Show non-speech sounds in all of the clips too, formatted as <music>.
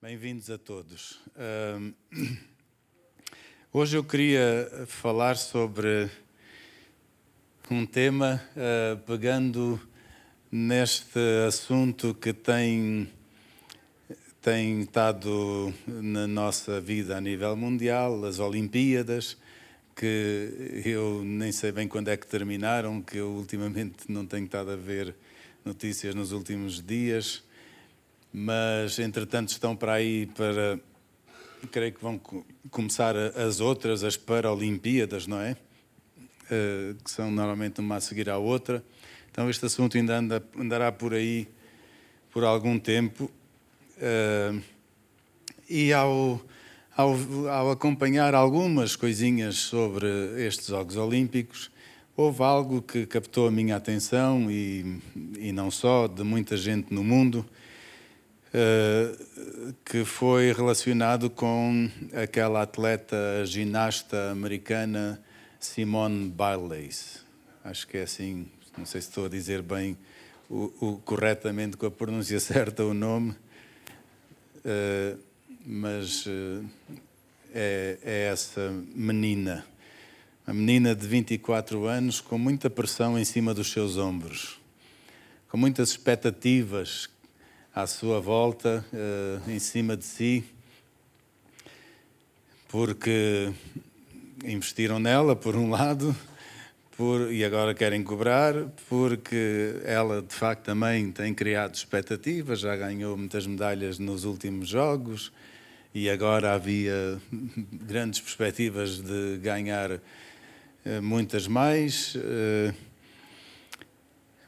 Bem-vindos a todos. Hoje eu queria falar sobre um tema uh, pegando neste assunto que tem, tem estado na nossa vida a nível mundial, as Olimpíadas, que eu nem sei bem quando é que terminaram, que eu ultimamente não tenho estado a ver notícias nos últimos dias mas entretanto estão para aí para. Creio que vão começar as outras, as Paralimpíadas, não é? Uh, que são normalmente uma a seguir à outra. Então este assunto ainda anda, andará por aí por algum tempo. Uh, e ao, ao, ao, acompanhar algumas coisinhas sobre estes Jogos Olímpicos, houve algo que captou a minha atenção e, e não só, de muita gente no mundo, eh, que foi relacionado com aquela atleta ginasta americana Simone Biles. Acho que é assim, não sei se estou a dizer bem o, o corretamente com a pronúncia <laughs> certa o nome, uh, mas uh, é, é essa menina. Uma menina de 24 anos com muita pressão em cima dos seus ombros, com muitas expectativas à sua volta, uh, em cima de si, porque investiram nela, por um lado, por, e agora querem cobrar, porque ela de facto também tem criado expectativas, já ganhou muitas medalhas nos últimos Jogos e agora havia grandes perspectivas de ganhar uh, muitas mais. Uh,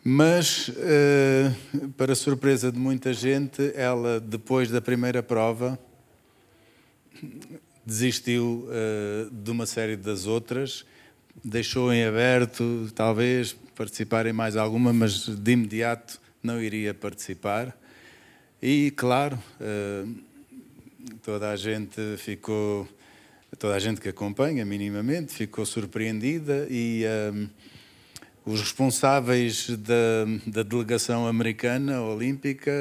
mas, eh, para surpresa de muita gente, ela, depois da primeira prova, desistiu eh, de uma série das outras, deixou em aberto, talvez, participar em mais alguma, mas de imediato não iria participar. E, claro, eh, toda a gente ficou, toda a gente que acompanha minimamente, ficou surpreendida e os responsáveis da, da, delegação americana olímpica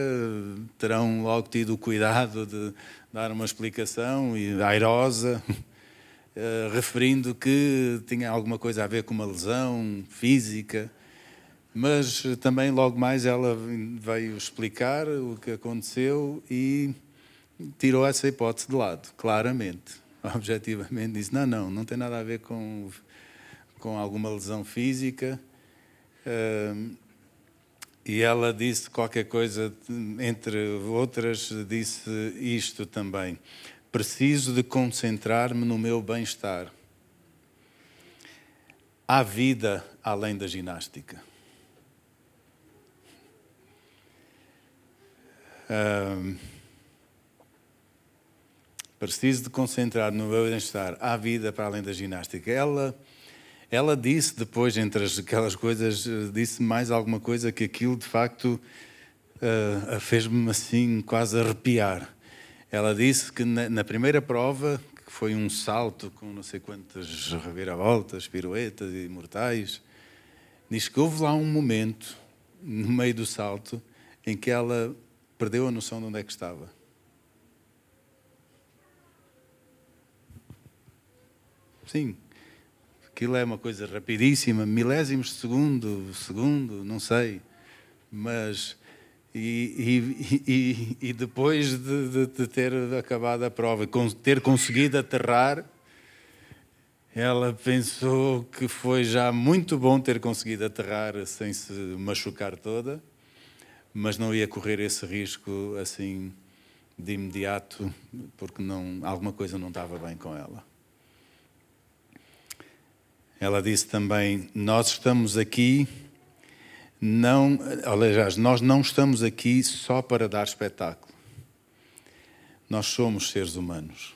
terão logo tido o cuidado de dar uma explicação e airosa, uh, <laughs> referindo que tinha alguma coisa a ver com uma lesão física, mas também logo mais ela veio explicar o que aconteceu e tirou essa hipótese de lado, claramente, <laughs> objetivamente disse não, não, não tem nada a ver com com alguma lesão física e ela disse qualquer coisa, entre outras, disse isto também: preciso de concentrar-me no meu bem-estar. Há vida além da ginástica. preciso de concentrar no meu bem-estar. Há vida para além da ginástica. Ela ela disse depois, entre aquelas coisas, eh, disse mais alguma coisa que aquilo de facto uh, fez-me assim quase arrepiar. Ela disse que na, na, primeira prova, que foi um salto com não sei quantas reviravoltas, piruetas e mortais, diz que houve lá um momento, no meio do salto, em que ela perdeu a noção de onde é que estava. Sim, Aquilo é uma coisa rapidíssima, milésimos de segundo, segundo, não sei. Mas. E, e, e, e depois de, de, de, ter acabado a prova, ter conseguido aterrar, ela pensou que foi já muito bom ter conseguido aterrar sem se machucar toda, mas não ia correr esse risco assim de imediato, porque não, alguma coisa não estava bem com ela. Ela disse também: Nós estamos aqui, não, aliás, nós não estamos aqui só para dar espetáculo. Nós somos seres humanos.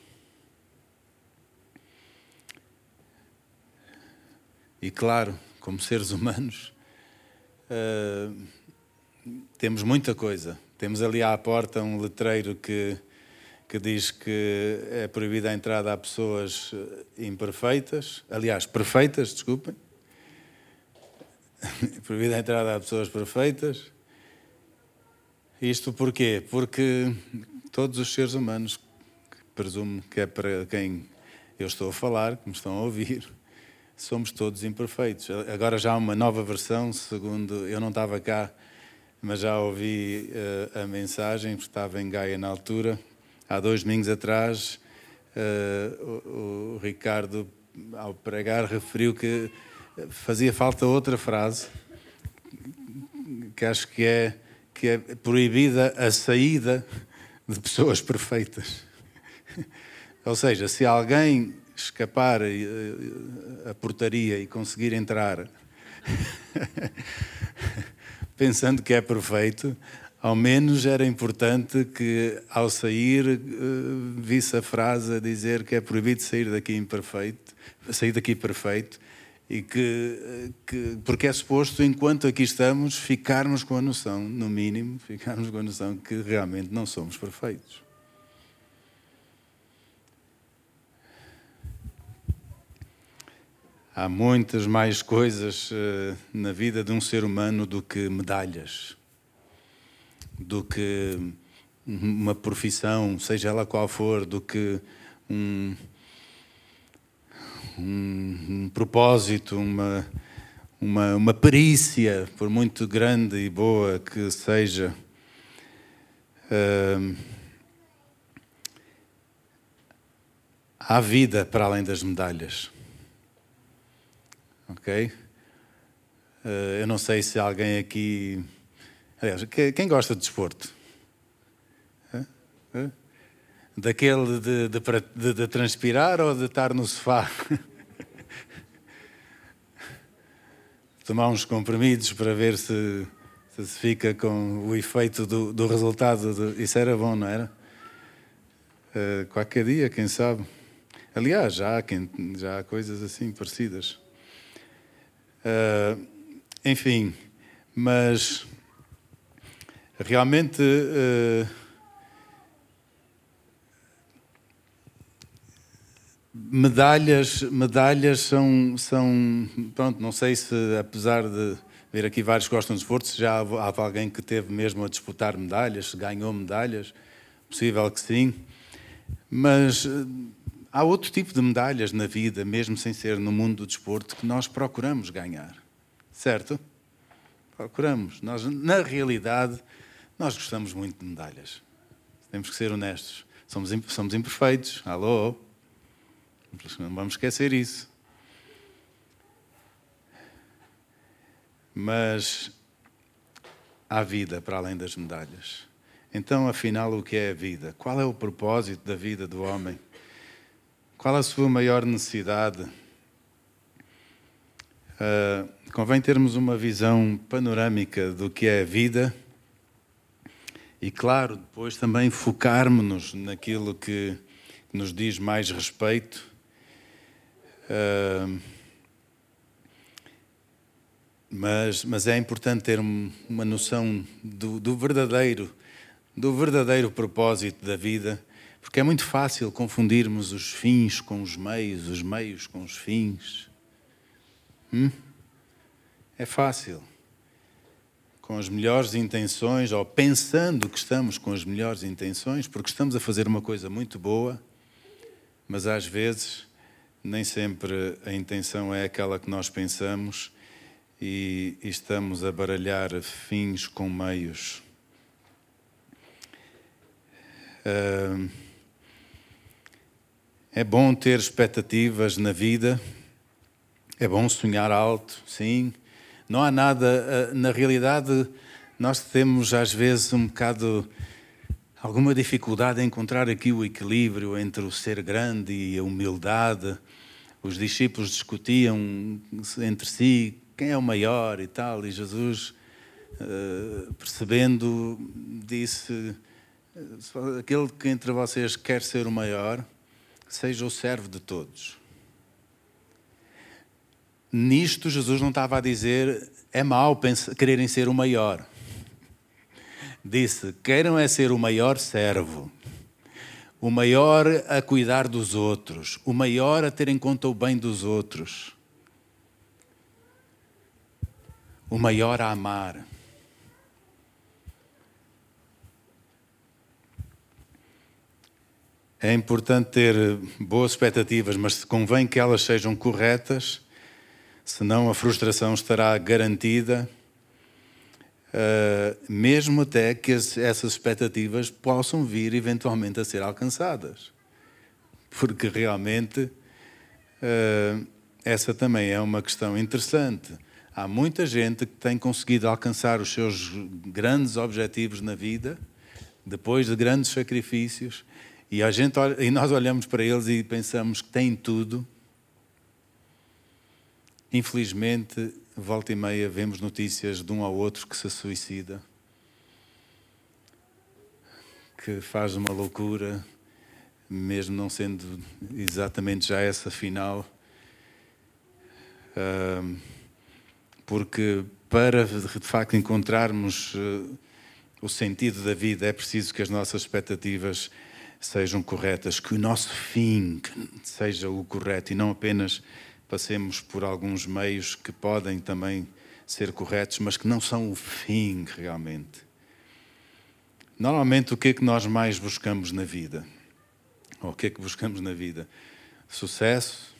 E claro, como seres humanos, uh, temos muita coisa. Temos ali à porta um letreiro que que diz que é proibida a entrada a pessoas eh, imperfeitas, aliás, perfeitas, desculpem. <laughs> proibida a entrada a pessoas perfeitas. Isto porquê? Porque todos os seres humanos, presumo que é para quem eu estou a falar, que me estão a ouvir, <laughs> somos todos imperfeitos. Agora já há uma nova versão, segundo eu não estava cá, mas já ouvi uh, a mensagem, estava em Gaia na altura. Há dois domingos atrás, uh, o, o Ricardo, ao pregar, referiu que fazia falta outra frase, que acho que é, que é proibida a saída de pessoas perfeitas. Ou seja, se alguém escapar a portaria e conseguir entrar <laughs> pensando que é perfeito, ao menos era importante que ao sair eh, visse a frase a dizer que é proibido sair daqui imperfeito, sair daqui perfeito e que, eh, que porque é suposto enquanto aqui estamos ficarmos com a noção, no mínimo, ficarmos com a noção que realmente não somos perfeitos. Há muitas mais coisas uh, na vida de um ser humano do que medalhas, do que uma profissão, seja ela qual for, do que um, um, um propósito, uma, uma, uma perícia, por muito grande e boa que seja. Uh, há vida para além das medalhas ok? Uh, eu não sei se alguém aqui. Aliás, quem gosta de desporto? Daquele de, de, de, de, transpirar ou de estar no sofá? <laughs> Tomar uns comprimidos para ver se, se fica com o efeito do, do resultado. Isso era bom, não era? Uh, qualquer dia, quem sabe. Aliás, já há, quem, já há coisas assim parecidas. Uh, enfim, mas realmente uh, medalhas, medalhas são, são, pronto, não sei se apesar de ver aqui vários que gostam de esportes, já há alguém que teve mesmo a disputar medalhas, se ganhou medalhas, possível que sim, mas Há outro tipo de medalhas na vida, mesmo sem ser no mundo do desporto, que nós procuramos ganhar. Certo? Procuramos. Nós, na realidade, nós gostamos muito de medalhas. Temos que ser honestos. Somos, somos imperfeitos. Alô? Não vamos esquecer isso. Mas há vida para além das medalhas. Então, afinal, o que é a vida? Qual é o propósito da vida do homem? Qual a sua maior necessidade? Uh, convém termos uma visão panorâmica do que é a vida e, claro, depois também focarmos-nos naquilo que nos diz mais respeito. Uh, mas, mas é importante ter uma noção do, do verdadeiro, do verdadeiro propósito da vida porque é muito fácil confundirmos os fins com os meios, os meios com os fins. Hum? É fácil. Com as melhores intenções, ou pensando que estamos com as melhores intenções, porque estamos a fazer uma coisa muito boa, mas às vezes nem sempre a intenção é aquela que nós pensamos e, estamos a baralhar fins com meios. Uh, é bom ter expectativas na vida, é bom sonhar alto, sim. Não há nada, eh, na realidade, nós temos às vezes um bocado alguma dificuldade em encontrar aqui o equilíbrio entre o ser grande e a humildade. Os discípulos discutiam entre si quem é o maior e tal, e Jesus, eh, percebendo, disse: aquele que entre vocês quer ser o maior seja o servo de todos. Nisto, Jesus não estava a dizer é mau quererem ser o maior. Disse: queiram é ser o maior servo, o maior a cuidar dos outros, o maior a ter em conta o bem dos outros, o maior a amar. É importante ter boas expectativas, mas convém que elas sejam corretas, senão a frustração estará garantida, uh, mesmo até que as, essas expectativas possam vir eventualmente a ser alcançadas. Porque realmente uh, essa também é uma questão interessante. Há muita gente que tem conseguido alcançar os seus grandes objetivos na vida, depois de grandes sacrifícios, e, a gente, e nós olhamos para eles e pensamos que têm tudo. Infelizmente, volta e meia, vemos notícias de um ao outro que se suicida, que faz uma loucura, mesmo não sendo exatamente já essa final. Porque para de facto encontrarmos eh, o sentido da vida é preciso que as nossas expectativas sejam corretas, que o nosso fim seja o correto e não apenas passemos por alguns meios que podem também ser corretos, mas que não são o fim realmente. Normalmente, o que é que nós mais buscamos na vida? Ou o que é que buscamos na vida? Sucesso?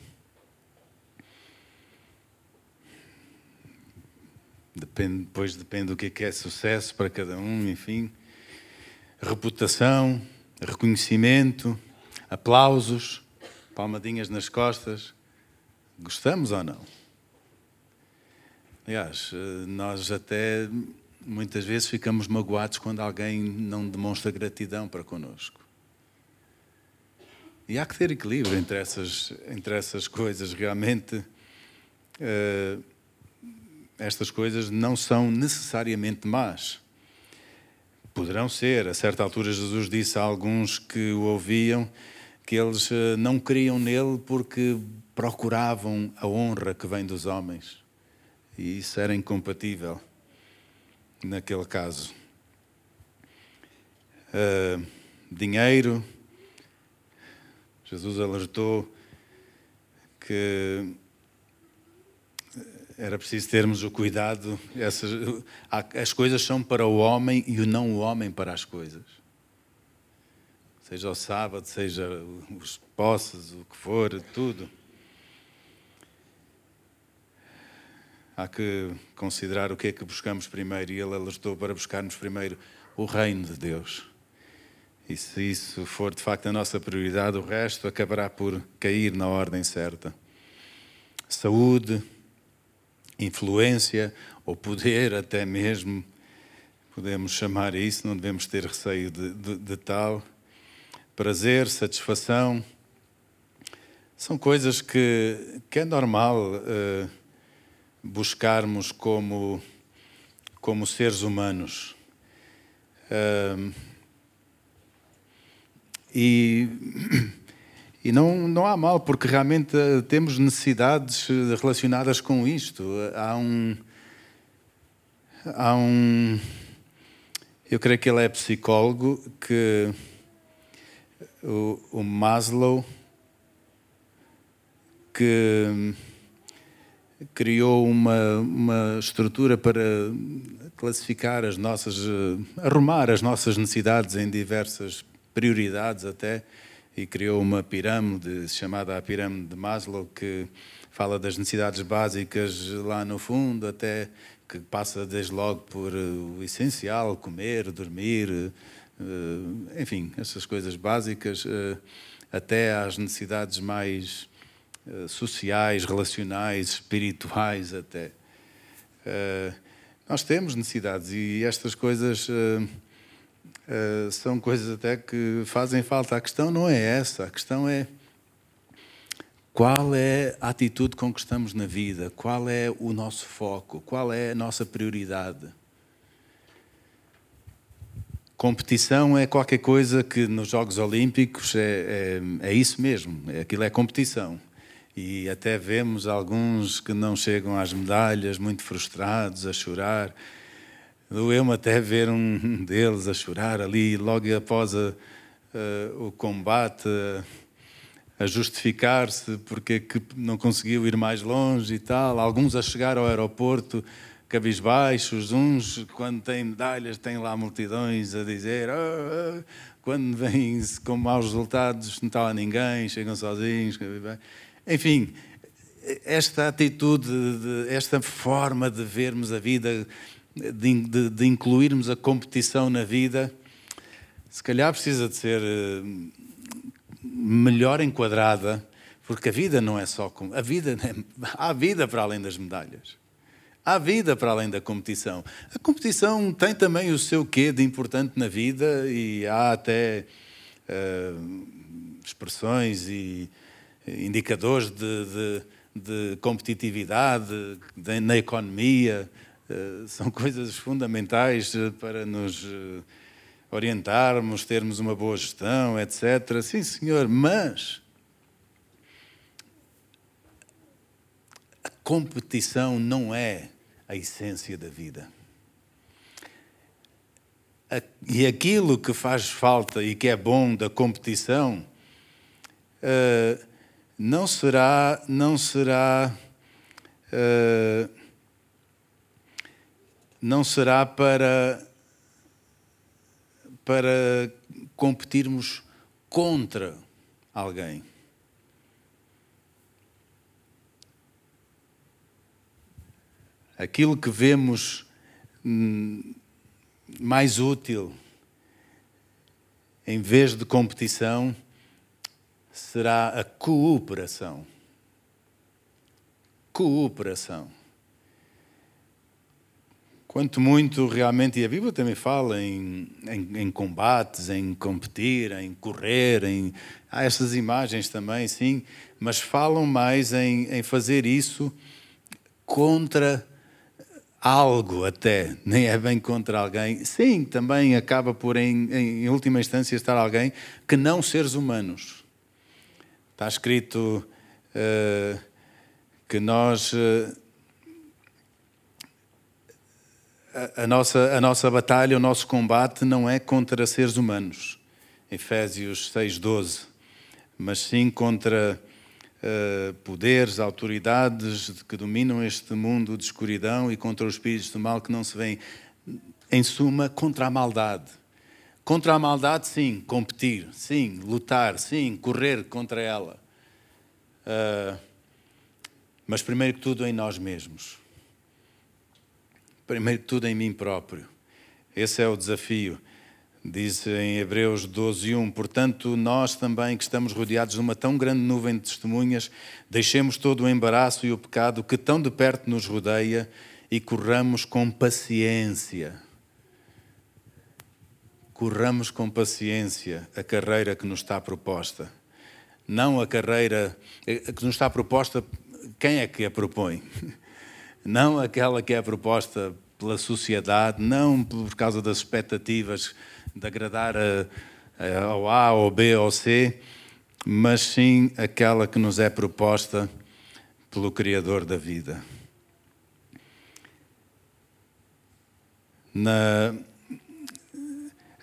Depende, depois depende do que é, que é sucesso para cada um, enfim. Reputação, reconhecimento, aplausos, palmadinhas nas costas. Gostamos ou não? Aliás, eh, nós até muitas vezes ficamos magoados quando alguém não demonstra gratidão para conosco. E há que ter equilíbrio entre essas, entre essas coisas. Realmente, uh, estas coisas não são necessariamente más poderão ser. A certa altura, Jesus disse a alguns que o ouviam que eles eh, não criam nele porque procuravam a honra que vem dos homens. E isso era incompatível naquele caso. Uh, dinheiro. Jesus alertou que era preciso termos o cuidado. Essas, as coisas são para o homem e não o homem para as coisas. Seja o sábado, seja os posses, o que for, tudo. Há que considerar o que é que buscamos primeiro, e ele alertou para buscarmos primeiro o reino de Deus. E se isso for de facto a nossa prioridade, o resto acabará por cair na ordem certa. Saúde, influência ou poder, até mesmo, podemos chamar isso, não devemos ter receio de, de, de tal. Prazer, satisfação, são coisas que, que é normal uh, buscarmos como, como seres humanos. Uh, e <coughs> E não, não há mal, porque realmente eh, temos necessidades relacionadas com isto. Há um. Há um. Eu creio que ele é psicólogo, que o, o Maslow, que criou uma, uma estrutura para classificar as nossas, eh, arrumar as nossas necessidades em diversas prioridades até e criou uma pirâmide chamada a pirâmide de Maslow que fala das necessidades básicas lá no fundo até que passa desde logo por eh, o essencial, comer, dormir, enfim, essas coisas básicas, eh, até às necessidades mais sociais, relacionais, espirituais até. Nós temos necessidades e estas coisas são coisas até que fazem falta. A questão não é essa, a questão é qual é a atitude com que estamos na vida, qual é o nosso foco, qual é a nossa prioridade. Competição é qualquer coisa que nos Jogos Olímpicos é, é, é isso mesmo, é, aquilo é competição. E até vemos alguns que não chegam às medalhas, muito frustrados, a chorar. Doeu-me até ver um <laughs> deles a chorar ali, logo após a, a, o combate, a, a justificar-se porque que não conseguiu ir mais longe e tal. Alguns a chegar ao aeroporto cabisbaixos, uns, quando têm medalhas, têm lá multidões a dizer: oh, oh, quando vêm com maus resultados, não está lá ninguém, chegam sozinhos. Enfim, esta atitude, esta forma de vermos a vida, de, de, de incluirmos a competição na vida, se calhar precisa de ser eh, melhor enquadrada, porque a vida não é só a vida, <laughs> há vida para além das medalhas. Há vida para além da competição. A competição tem também o seu quê de importante na vida e há até uh, expressões e indicadores de, de, de competitividade de, na economia. Uh, são <laughs> coisas fundamentais para nos orientarmos, termos uma boa gestão, etc. Sim, senhor, mas competição não é a essência da vida. E aquilo que faz falta e que é bom da competição uh, não será, não será, uh, não será para para competirmos contra alguém. Aquilo que vemos hum, mais útil, em vez de competição, será a cooperação. Cooperação. Quanto muito realmente, e a Bíblia também fala em, em, em, combates, em competir, em correr, em, há essas imagens também, sim, mas falam mais em, em fazer isso contra algo até, nem é bem contra alguém. Sim, também acaba por, em, em última instância, estar alguém que não seres humanos. Está escrito uh, que nós. Uh, a, nossa, a nossa batalha, o nosso combate não é contra seres humanos, Efésios 6,12, mas sim contra uh, poderes, autoridades que dominam este mundo de escuridão e contra os espíritos do mal que não se veem. Em suma, contra a maldade. Contra a maldade, sim, competir, sim, lutar, sim, correr contra ela. Uh, mas primeiro que tudo em nós mesmos primeiro de tudo em mim próprio. Esse é o desafio. Diz em Hebreus 12, 1: Portanto, nós também, que estamos rodeados de uma tão grande nuvem de testemunhas, deixemos todo o embaraço e o pecado que tão de perto nos rodeia e corramos com paciência. Corramos com paciência a carreira que nos está proposta. Não a carreira eh, que nos está proposta, quem é que a propõe? <laughs> não aquela que é proposta pela sociedade, não por causa das expectativas de agradar a, a, ao A, ou B ou C, mas sim aquela que nos é proposta pelo Criador da vida. Na,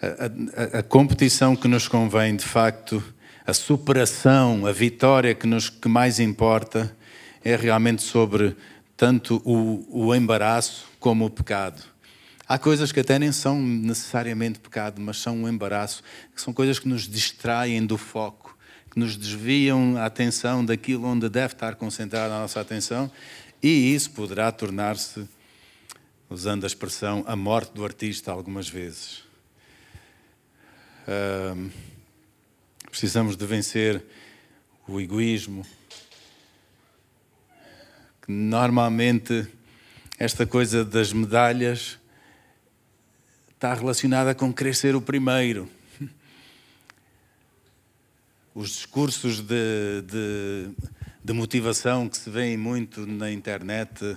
a, a, a, competição que nos convém, de facto, a superação, a vitória que, nos, que mais importa, é realmente sobre tanto o, o embaraço como o pecado. Há coisas que até nem são necessariamente pecado, mas são um embaraço, que são coisas que nos distraem do foco, que nos desviam a atenção daquilo onde deve estar concentrada a nossa atenção, e isso poderá tornar-se, usando a expressão, a morte do artista algumas vezes. precisamos de vencer o egoísmo, Normalmente, esta coisa das medalhas está relacionada com querer ser o primeiro. Os discursos de, de, de motivação que se veem muito na internet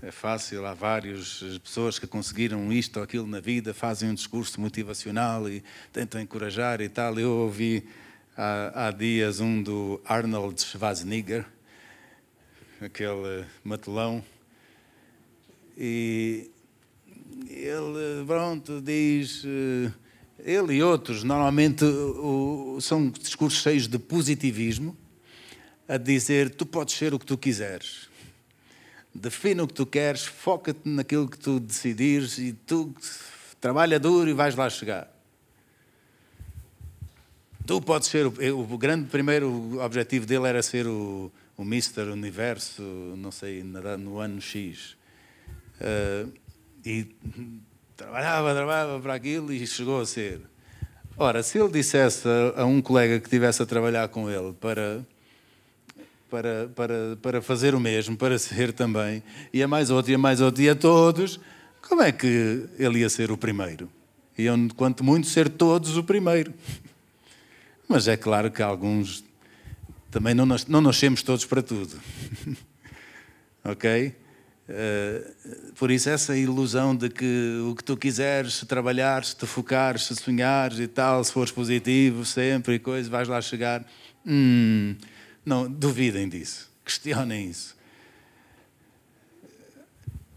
é fácil, há várias pessoas que conseguiram isto ou aquilo na vida, fazem um discurso motivacional e tentam encorajar e tal. Eu ouvi há, há dias um do Arnold Schwarzenegger, aquele matelão, e ele, pronto, diz. Eh, ele e outros, normalmente são discursos cheios de positivismo, a dizer: tu podes ser o que tu quiseres. Defina o que tu queres, foca-te naquilo que tu decidires e tu trabalha duro e vais lá chegar. tu podes ser. O, o grande primeiro objetivo dele era ser o, o Mister Universo, não sei, no ano X. Uh, e <laughs> trabalhava, trabalhava para aquilo e chegou a ser. Ora, se ele dissesse a, um colega que estivesse a trabalhar com ele para, para, para, para fazer o mesmo, para <laughs> ser também, e a mais outro, e a mais outro, e a todos, como é que ele ia ser o primeiro? Iam, quanto muito, ser todos o primeiro. <laughs> Mas é claro que alguns também não, não nascemos todos para tudo. ok? Uh, por isso, essa ilusão de que o que tu quiseres, se trabalhares, se te focares, se sonhares e tal, se fores positivo sempre e coisa, vais lá chegar. Hum, não, duvidem disso. Questionem isso.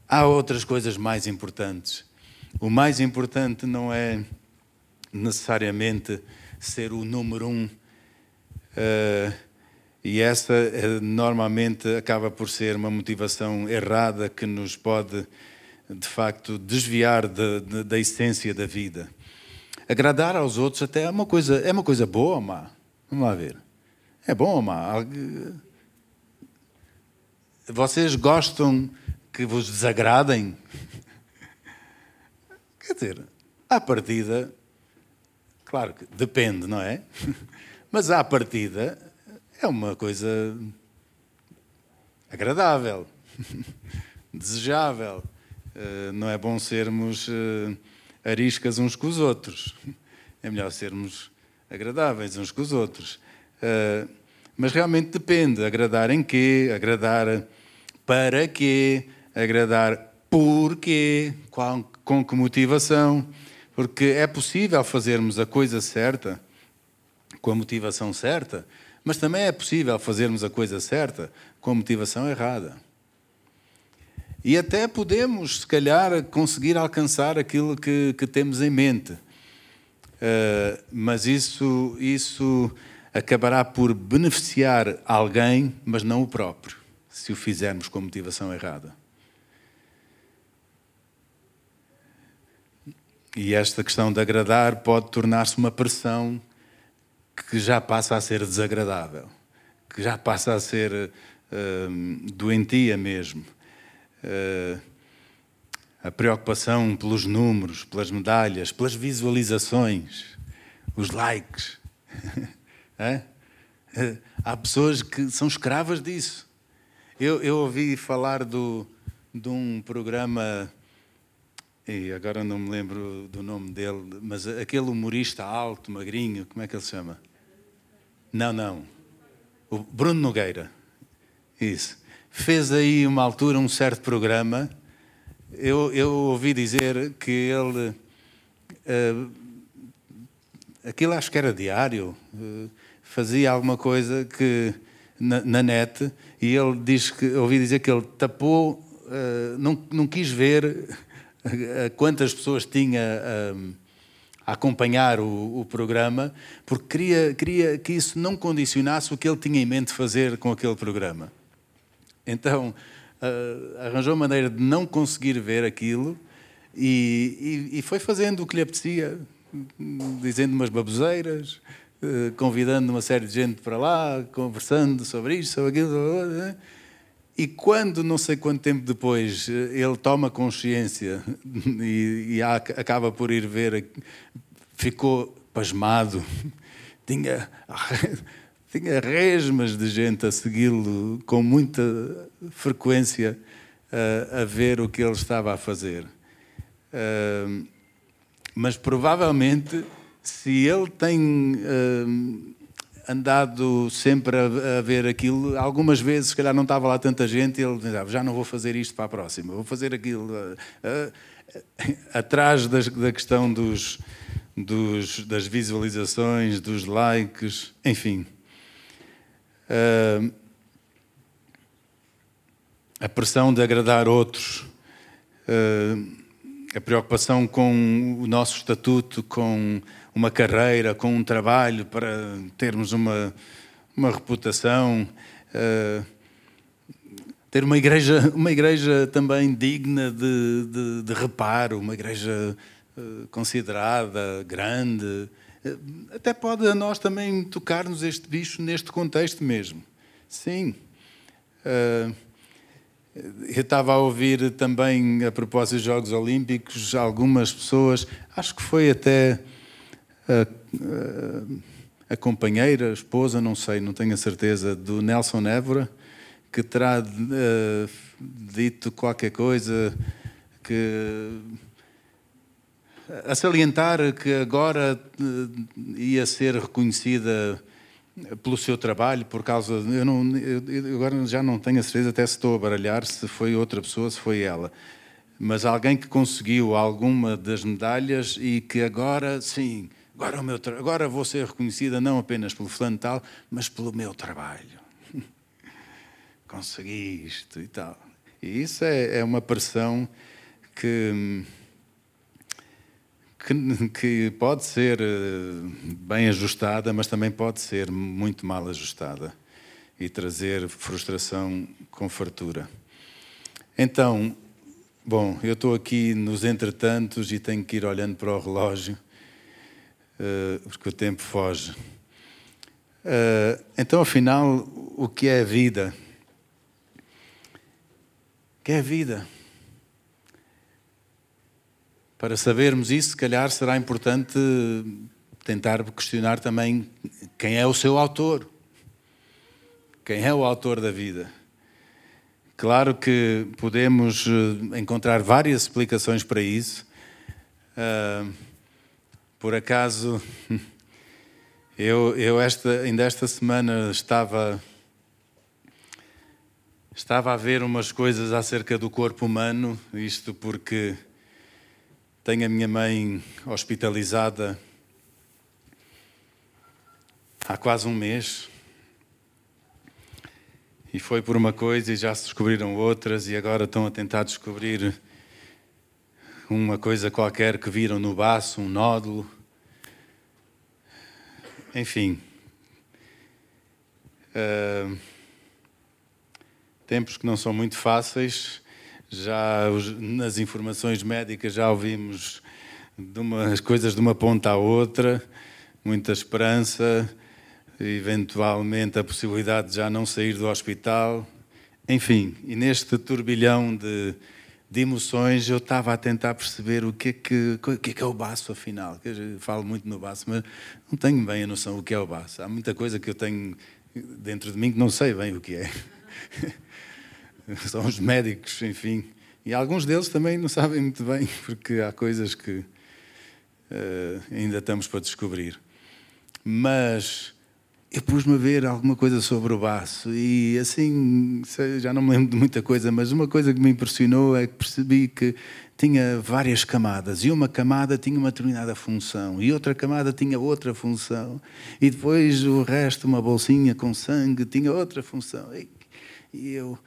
Há outras coisas mais importantes. O mais importante não é necessariamente ser o número um. Uh, e essa uh, normalmente acaba por ser uma motivação errada que nos pode, de facto, desviar de, de, da essência da vida. Agradar aos outros até é uma coisa, é uma coisa boa, má. Vamos lá ver. É bom, má. Vocês gostam que vos desagradem? <laughs> Quer dizer, à partida, Claro que depende, não é? <laughs> Mas à partida é uma coisa agradável, <laughs> desejável. Eh, não é bom sermos eh, ariscas uns com os outros. É melhor sermos agradáveis uns com os outros. Eh, mas realmente depende. Agradar em quê? Agradar para quê? Agradar por quê? Com que motivação? Porque é possível fazermos a coisa certa, com a motivação certa, mas também é possível fazermos a coisa certa com a motivação errada. E até podemos, se calhar, conseguir alcançar aquilo que, que temos em mente. Uh, mas isso, isso acabará por beneficiar alguém, mas não o próprio, se o fizermos com a motivação errada. E esta questão de agradar pode tornar-se uma pressão que já passa a ser desagradável, que já passa a ser uh, doentia mesmo. Uh, a preocupação pelos números, pelas medalhas, pelas visualizações, os likes. <laughs> é? Há pessoas que são escravas disso. Eu, eu ouvi falar do, de um programa e agora não me lembro do nome dele, mas aquele humorista alto, magrinho, como é que ele se chama? Não, não. O Bruno Nogueira. Isso. Fez aí uma altura um certo programa. Eu, eu ouvi dizer que ele. Uh, aquilo acho que era diário. Uh, fazia alguma coisa que na, na, net e ele diz que ouvi dizer que ele tapou, uh, não, não quis ver <laughs> quantas pessoas tinha um, a acompanhar o, o, programa, porque queria, queria que isso não condicionasse o que ele tinha em mente fazer com aquele programa. Então, uh, arranjou maneira de não conseguir ver aquilo e, e, e, foi fazendo o que lhe apetecia, dizendo umas baboseiras, uh, convidando uma série de gente para lá, conversando sobre isto, sobre aquilo. Uh, e quando, não sei quanto tempo depois, ele toma consciência <laughs> e, e acaba por ir ver, ficou pasmado, <laughs> tinha, <laughs> tinha resmas de gente a segui-lo com muita frequência a, a, ver o que ele estava a fazer. Uh, mas provavelmente, se ele tem. Uh, andado sempre a, a, ver aquilo. Algumas vezes, se calhar, não estava lá tanta gente e ele dizia: já não vou fazer isto para a próxima, vou fazer aquilo. Uh, uh, atrás das, da questão dos, dos, das visualizações, dos likes, enfim. Uh, a pressão de agradar outros, a preocupação com o nosso estatuto, com uma carreira, com um trabalho para termos uma, uma reputação, uh, ter uma igreja, uma igreja também digna de, de, de reparo, uma igreja uh, considerada, grande, Até pode a nós também tocar-nos este bicho neste contexto mesmo. Sim. Uh, eu estava a ouvir também, a propósito dos Jogos Olímpicos, algumas pessoas, acho que foi até a, a, companheira, a esposa, não sei, não tenho a certeza, do Nelson Évora, que terá uh, dito qualquer coisa que a salientar que agora uh, ia ser reconhecida pelo seu trabalho, por causa. Eu, não, eu agora já não tenho a certeza, até se estou a baralhar se foi outra pessoa, se foi ela. Mas alguém que conseguiu alguma das medalhas e que agora, sim, agora, o meu agora vou ser reconhecida não apenas pelo fulano tal, mas pelo meu trabalho. <laughs> Consegui isto e tal. E isso é, é uma pressão que que, que, pode ser eh, bem ajustada, mas também pode ser muito mal ajustada e trazer frustração com fartura. Então, bom, eu estou aqui nos entretantos e tenho que ir olhando para o relógio, porque o tempo foge. Uh, então, afinal, o que é vida? O que é vida? Para sabermos isso, se calhar será importante tentar questionar também quem é o seu autor. Quem é o autor da vida? Claro que podemos eh, encontrar várias explicações para isso. Uh, por acaso, <laughs> eu, eu esta, ainda esta semana estava, estava a ver umas coisas acerca do corpo humano, isto porque tenho a minha mãe hospitalizada há quase um mês. E foi por uma coisa e já se descobriram outras, e agora estão a tentar descobrir uma coisa qualquer que viram no baço, um nódulo. Enfim. Uh, tempos que não são muito fáceis já nas informações médicas já ouvimos de coisas de uma ponta à outra, muita esperança, eventualmente a possibilidade de já não sair do hospital. Enfim, e neste turbilhão de, de emoções eu estava a tentar perceber o que é que, o que, é, que é o baço, afinal. Eu falo muito no baço, mas não tenho bem a noção do que é o baço. Há muita coisa que eu tenho dentro de mim que não sei bem o que é. <laughs> são os médicos, enfim. E alguns deles também não sabem muito bem, porque há coisas que uh, ainda estamos para descobrir. Mas eu pus-me a ver alguma coisa sobre o baço e assim, já não me lembro de muita coisa, mas uma coisa que me impressionou é que percebi que tinha várias camadas e uma camada tinha uma determinada função e outra camada tinha outra função e depois o resto, uma bolsinha com sangue, tinha outra função. E eu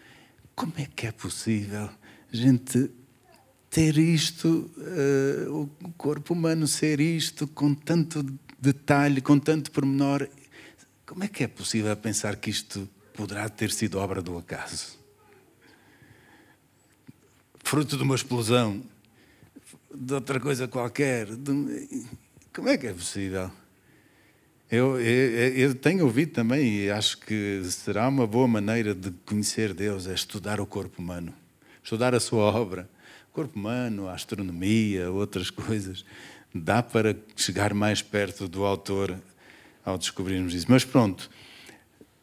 como é que é possível gente ter isto, uh, o corpo humano ser isto com tanto detalhe, com tanto pormenor? Como é que é possível pensar que isto poderá ter sido obra do acaso? Fruto de uma explosão, de outra coisa qualquer. De... Como é que é possível? Eu, eu, eu, tenho ouvido também e acho que será uma boa maneira de conhecer Deus é estudar o corpo humano, estudar a sua obra. O corpo humano, a astronomia, outras coisas. Dá para chegar mais perto do autor ao descobrirmos isso. Mas pronto,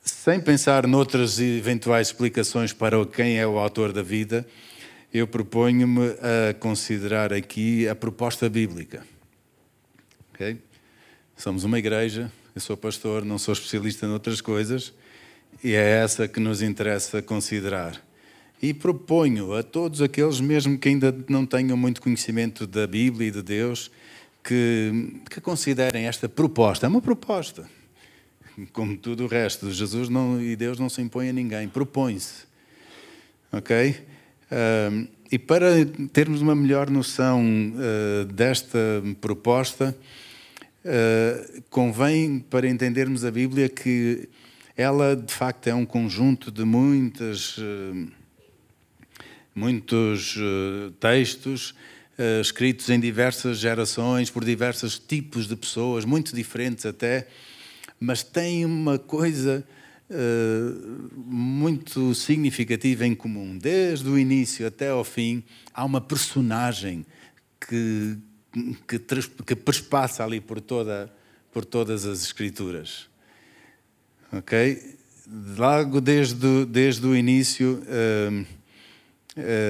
sem pensar noutras eventuais explicações para quem é o autor da vida, eu proponho-me a considerar aqui a proposta bíblica. Okay? Somos uma igreja, eu sou pastor, não sou especialista em outras coisas, e é essa que nos interessa considerar. E proponho a todos aqueles, mesmo que ainda não tenham muito conhecimento da Bíblia e de Deus, que, que considerem esta proposta. É uma proposta. Como tudo o resto, Jesus não, e Deus não se impõe a ninguém, propõe-se. Ok? Uh, e para termos uma melhor noção uh, desta proposta, uh, convém, para entendermos a Bíblia, que ela de facto é um conjunto de muitas, uh, muitos textos uh, escritos em diversas gerações, por diversos tipos de pessoas, muito diferentes até, mas têm uma coisa uh, muito significativa em comum. Desde o início até ao fim, há uma personagem que, que, que perspassa ali por, toda, por todas as escrituras. Ok? Logo desde, desde o início. Uh,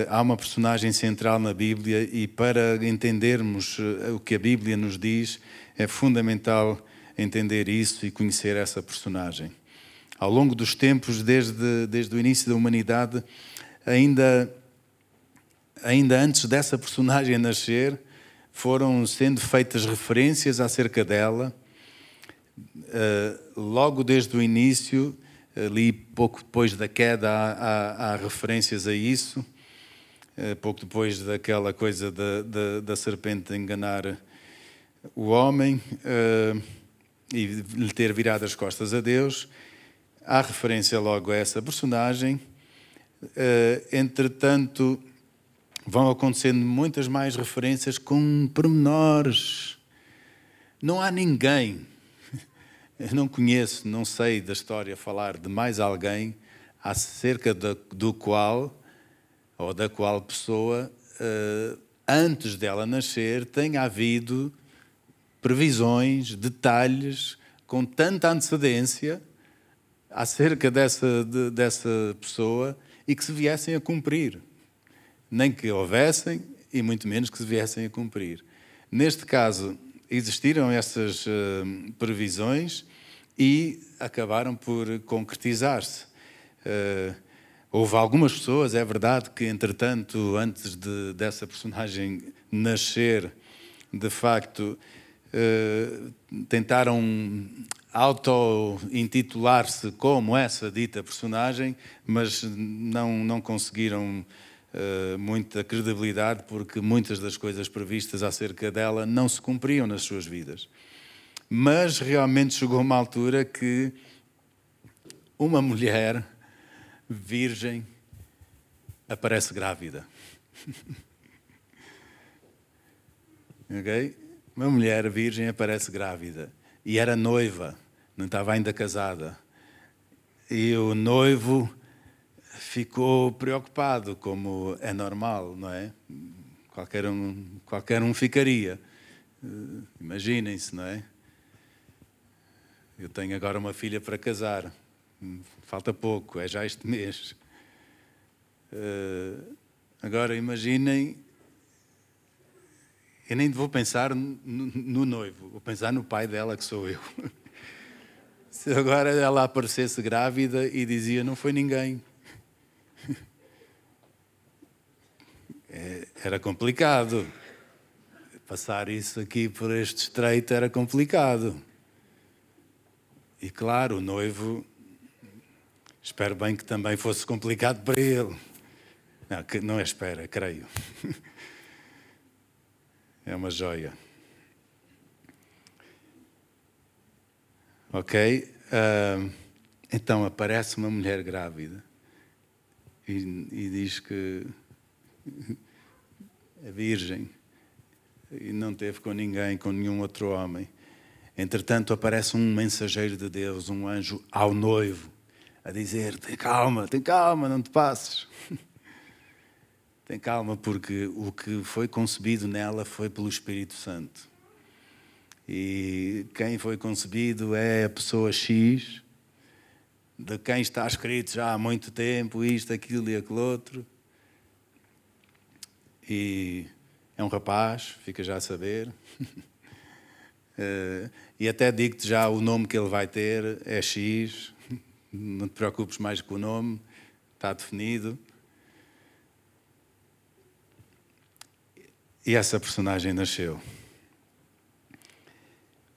há uma personagem central na Bíblia e para entendermos uh, o que a Bíblia nos diz é fundamental entender isso e conhecer essa personagem. Ao longo dos tempos, desde, desde o início da humanidade, ainda, ainda antes dessa personagem nascer, foram sendo feitas referências acerca dela. Uh, logo desde o início, ali pouco depois da queda, há, há, há referências a isso. Eh, pouco depois daquela coisa da, da, da serpente enganar o homem uh, e lhe ter virado as costas a Deus. Há referência logo a essa personagem. Uh, entretanto, vão acontecendo muitas mais referências com pormenores. Não há ninguém, <laughs> eu não conheço, não sei da história falar de mais alguém acerca do, do qual ou da qual pessoa, uh, antes dela nascer, tenha havido previsões, detalhes, com tanta antecedência acerca dessa, de, dessa pessoa e que se viessem a cumprir. Nem que houvessem e muito menos que se viessem a cumprir. Neste caso, existiram essas uh, previsões e acabaram por concretizar-se. Uh, Houve algumas pessoas, é verdade, que entretanto, antes de, dessa personagem nascer, de facto, eh, tentaram auto-intitular-se como essa dita personagem, mas não, não conseguiram eh, muita credibilidade porque muitas das coisas previstas acerca dela não se cumpriam nas suas vidas. Mas realmente chegou uma altura que uma mulher virgem, aparece grávida. <laughs> ok? Uma mulher virgem aparece grávida. E era noiva, não estava ainda casada. E o noivo ficou preocupado, como é normal, não é? Qualquer um, qualquer um ficaria. Imaginem-se, não é? Eu tenho agora uma filha para casar falta pouco, é já este mês. Uh, agora imaginem, eu nem vou pensar no, no, noivo, vou pensar no pai dela, que sou eu. <laughs> Se agora ela aparecesse grávida e dizia: Não foi ninguém. <laughs> É, era complicado. Passar isso aqui por este estreito era complicado. E claro, o noivo Espero bem que também fosse complicado para ele. Não, que não é espera, creio. <laughs> É uma joia. Ok? Uh, então aparece uma mulher grávida e, e diz que é virgem e não teve com ninguém, com nenhum outro homem. Entretanto, aparece um mensageiro de Deus, um anjo, ao noivo a dizer: tem calma, tem calma, não te passes. <laughs> tem calma, porque o que foi concebido nela foi pelo Espírito Santo. E quem foi concebido é a pessoa X, de quem está escrito já há muito tempo, isto, aquilo e aquele outro. E é um rapaz, fica já a saber. Uh, <laughs> e até digo-te já o nome que ele vai ter é X, não te preocupes mais com o nome, está definido. E essa personagem nasceu.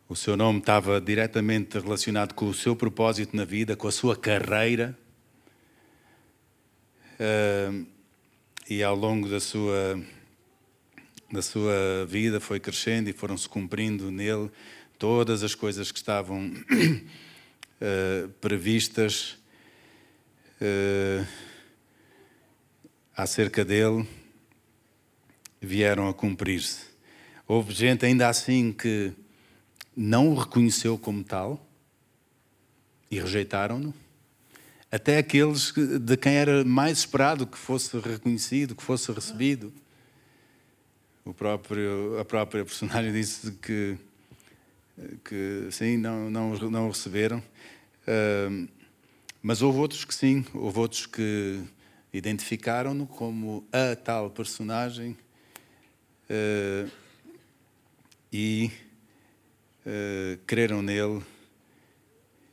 O seu nome estava diretamente relacionado com o seu propósito na vida, com a sua carreira. E ao longo da sua, da sua vida foi crescendo e foram-se cumprindo nele todas as coisas que estavam uh, previstas uh, acerca dele. vieram a cumprir-se. Houve gente ainda assim que não o reconheceu como tal e rejeitaram-no. Até aqueles de quem era mais esperado que fosse reconhecido, que fosse recebido. O próprio, a própria personagem disse que, que sim, não, não, não o receberam. Uh, mas houve outros que sim, houve outros que identificaram-no como a tal personagem uh, e uh, creram nele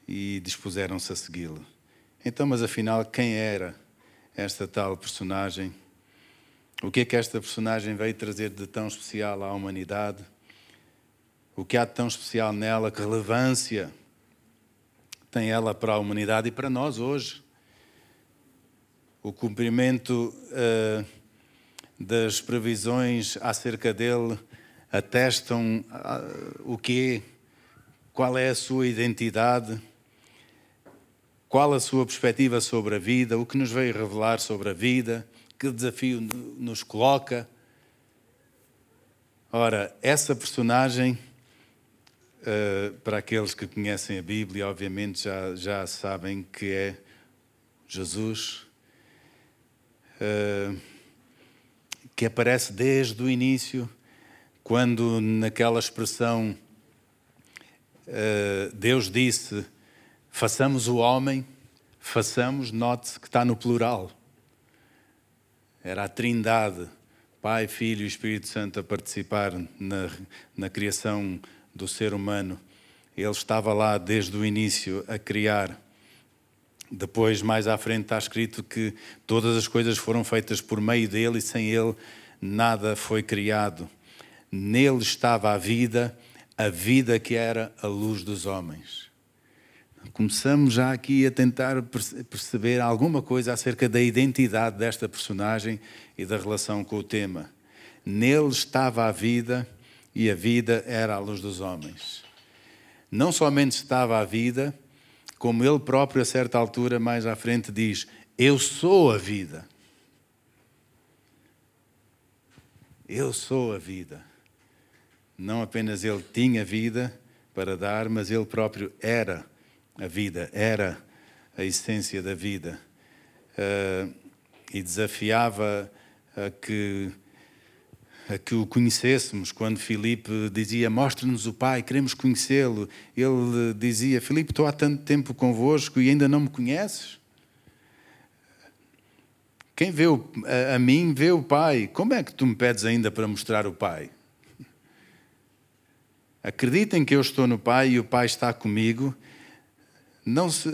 e dispuseram-se a segui-lo. Então, mas afinal, quem era esta tal personagem? O que é que esta personagem veio trazer de tão especial à humanidade? O que há de tão especial nela? Que relevância tem ela para a humanidade e para nós hoje? O cumprimento uh, das previsões acerca dele atestam uh, o que qual é a sua identidade, qual a sua perspectiva sobre a vida, o que nos veio revelar sobre a vida, que desafio nos coloca. Ora, essa personagem, uh, para aqueles que conhecem a Bíblia, obviamente já, já sabem que é Jesus, uh, que aparece desde o início, quando naquela expressão eh, Deus disse: façamos o homem, façamos, note que está no plural. Era a Trindade, Pai, Filho e Espírito Santo a participar na, na criação do ser humano. Ele estava lá desde o início a criar. Depois, mais à frente, está escrito que todas as coisas foram feitas por meio dele e sem ele nada foi criado. Nele estava a vida a vida que era a luz dos homens. Começamos já aqui a tentar perceber alguma coisa acerca da identidade desta personagem e da relação com o tema. Nele estava a vida e a vida era a luz dos homens. Não somente estava a vida, como ele próprio, a certa altura, mais à frente, diz: Eu sou a vida. Eu sou a vida. Não apenas ele tinha vida para dar, mas ele próprio era a vida, era a essência da vida. Uh, e desafiava a que, a que o conhecêssemos. Quando Filipe dizia: Mostra-nos o Pai, queremos conhecê-lo, ele dizia: Filipe, estou há tanto tempo convosco e ainda não me conheces? Quem vê o, a, a mim vê o Pai. Como é que tu me pedes ainda para mostrar o Pai? Acreditem que eu estou no Pai e o Pai está comigo. Não se,